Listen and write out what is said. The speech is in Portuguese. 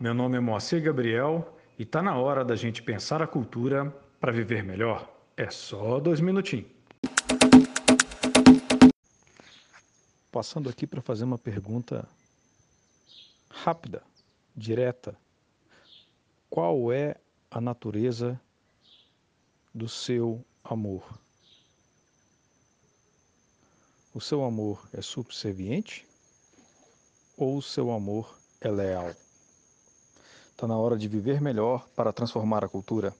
meu nome é Moacir Gabriel e tá na hora da gente pensar a cultura para viver melhor. É só dois minutinhos. Passando aqui para fazer uma pergunta rápida, direta. Qual é a natureza do seu amor? O seu amor é subserviente ou o seu amor é leal? Está na hora de viver melhor para transformar a cultura.